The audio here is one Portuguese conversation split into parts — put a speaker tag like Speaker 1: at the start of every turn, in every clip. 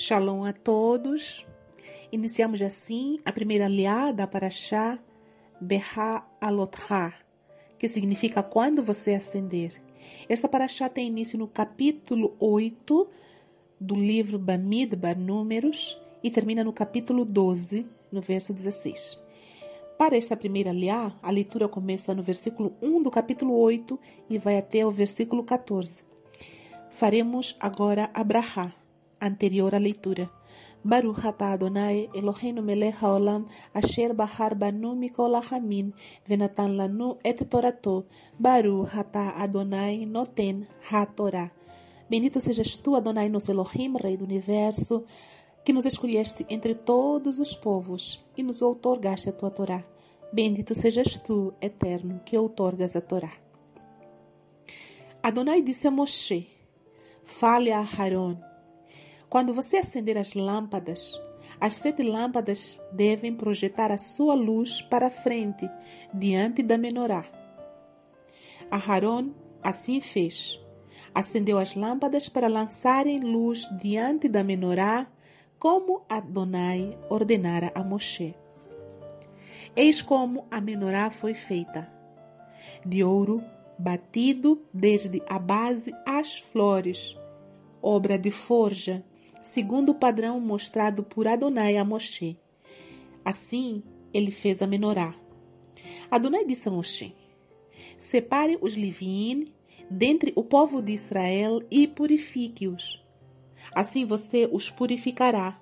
Speaker 1: Shalom a todos. Iniciamos assim a primeira aliada para Shah Beha Alotha, que significa quando você acender. Esta paraxá tem início no capítulo 8 do livro Bamidbar, Números, e termina no capítulo 12, no verso 16. Para esta primeira liá, a leitura começa no versículo 1 do capítulo 8 e vai até o versículo 14. Faremos agora a brahá, anterior à leitura. Baruch atah Adonai Eloheinu melech haolam asher bahar banu mikol hamin venatan lanu et torato Baruch atah Adonai noten ha-torah Bendito sejas tu, Adonai, nosso Elohim, Rei do Universo, que nos escolheste entre todos os povos e nos outorgaste a tua Torá. Bendito sejas tu, Eterno, que outorgas a Torá. Adonai disse a Moshe, fale a Haron, quando você acender as lâmpadas, as sete lâmpadas devem projetar a sua luz para frente, diante da menorá. Aharon assim fez. Acendeu as lâmpadas para lançarem luz diante da menorá, como Adonai ordenara a Moshe. Eis como a menorá foi feita: de ouro batido desde a base às flores, obra de forja, segundo o padrão mostrado por Adonai a Moshe. Assim, ele fez a menorá. Adonai disse a Moshe: Separe os Livim dentre o povo de Israel e purifique-os. Assim você os purificará.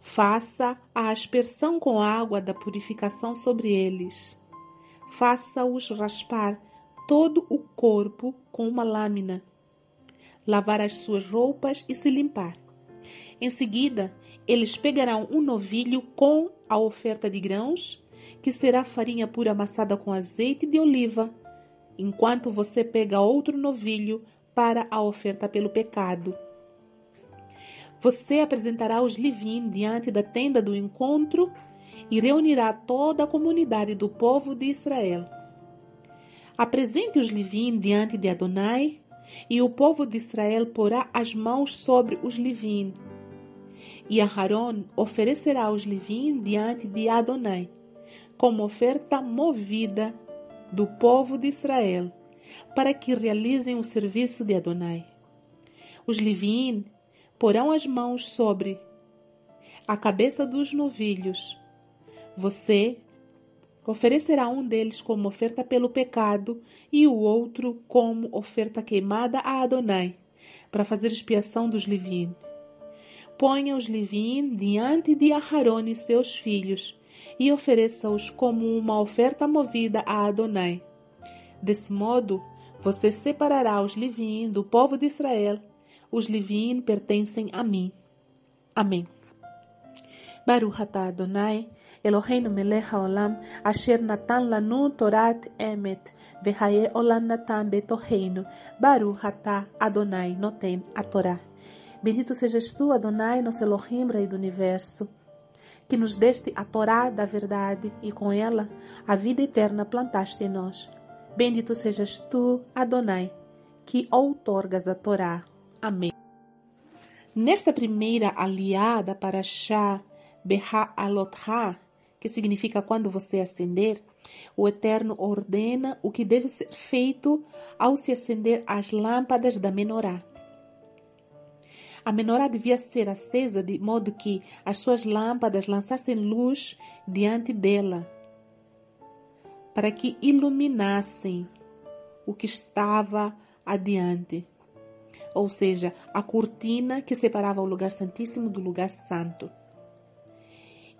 Speaker 1: Faça a aspersão com água da purificação sobre eles. Faça-os raspar todo o corpo com uma lâmina. Lavar as suas roupas e se limpar. Em seguida, eles pegarão um novilho com a oferta de grãos, que será farinha pura amassada com azeite de oliva, enquanto você pega outro novilho para a oferta pelo pecado. Você apresentará os Livim diante da tenda do encontro e reunirá toda a comunidade do povo de Israel. Apresente os Livim diante de Adonai, e o povo de Israel porá as mãos sobre os Livim e Aharon oferecerá os Livim diante de Adonai, como oferta movida do povo de Israel, para que realizem o serviço de Adonai. Os Livim porão as mãos sobre a cabeça dos novilhos. Você oferecerá um deles como oferta pelo pecado e o outro como oferta queimada a Adonai, para fazer expiação dos Livim ponha os Livim diante de Aharon e seus filhos e ofereça-os como uma oferta movida a Adonai. Desse modo, você separará os Livim do povo de Israel. Os Livim pertencem a mim. Amém. Baruch atah Adonai, Eloheinu melech haolam, asher natan lanu torat emet, vehaye olam natan betoheinu, Baruch atah Adonai noten a. Bendito sejas tu, Adonai, nosso Elohim, Rei do Universo, que nos deste a Torá da verdade e com ela a vida eterna plantaste em nós. Bendito sejas tu, Adonai, que outorgas a Torá. Amém. Nesta primeira aliada para Shah Beha Alotha, que significa quando você acender, o Eterno ordena o que deve ser feito ao se acender as lâmpadas da menorá. A menorá devia ser acesa de modo que as suas lâmpadas lançassem luz diante dela, para que iluminassem o que estava adiante, ou seja, a cortina que separava o lugar santíssimo do lugar santo.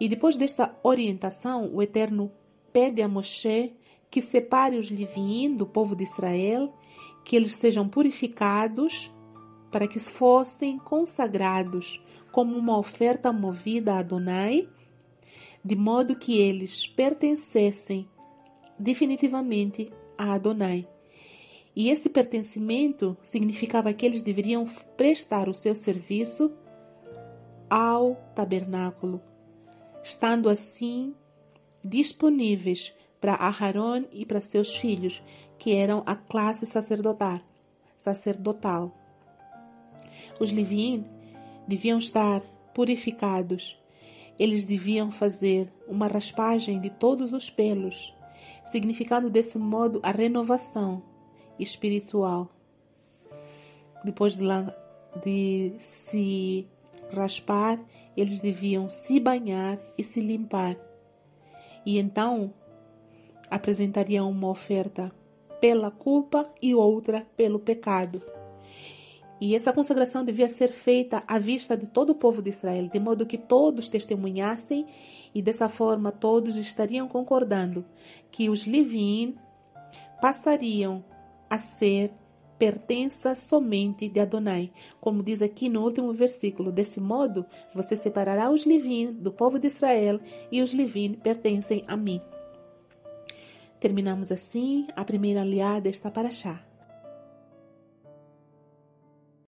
Speaker 1: E depois desta orientação, o Eterno pede a Moshe que separe os Livim do povo de Israel, que eles sejam purificados para que fossem consagrados como uma oferta movida a Adonai, de modo que eles pertencessem definitivamente a Adonai. E esse pertencimento significava que eles deveriam prestar o seu serviço ao tabernáculo, estando assim disponíveis para Aharon e para seus filhos, que eram a classe sacerdotal. sacerdotal. Os Livim deviam estar purificados. Eles deviam fazer uma raspagem de todos os pelos, significando desse modo a renovação espiritual. Depois de, de se raspar, eles deviam se banhar e se limpar. E então apresentariam uma oferta pela culpa e outra pelo pecado. E essa consagração devia ser feita à vista de todo o povo de Israel, de modo que todos testemunhassem e dessa forma todos estariam concordando que os Levin passariam a ser pertença somente de Adonai, como diz aqui no último versículo. Desse modo, você separará os Levin do povo de Israel e os Levin pertencem a mim. Terminamos assim a primeira aliada desta paraxá.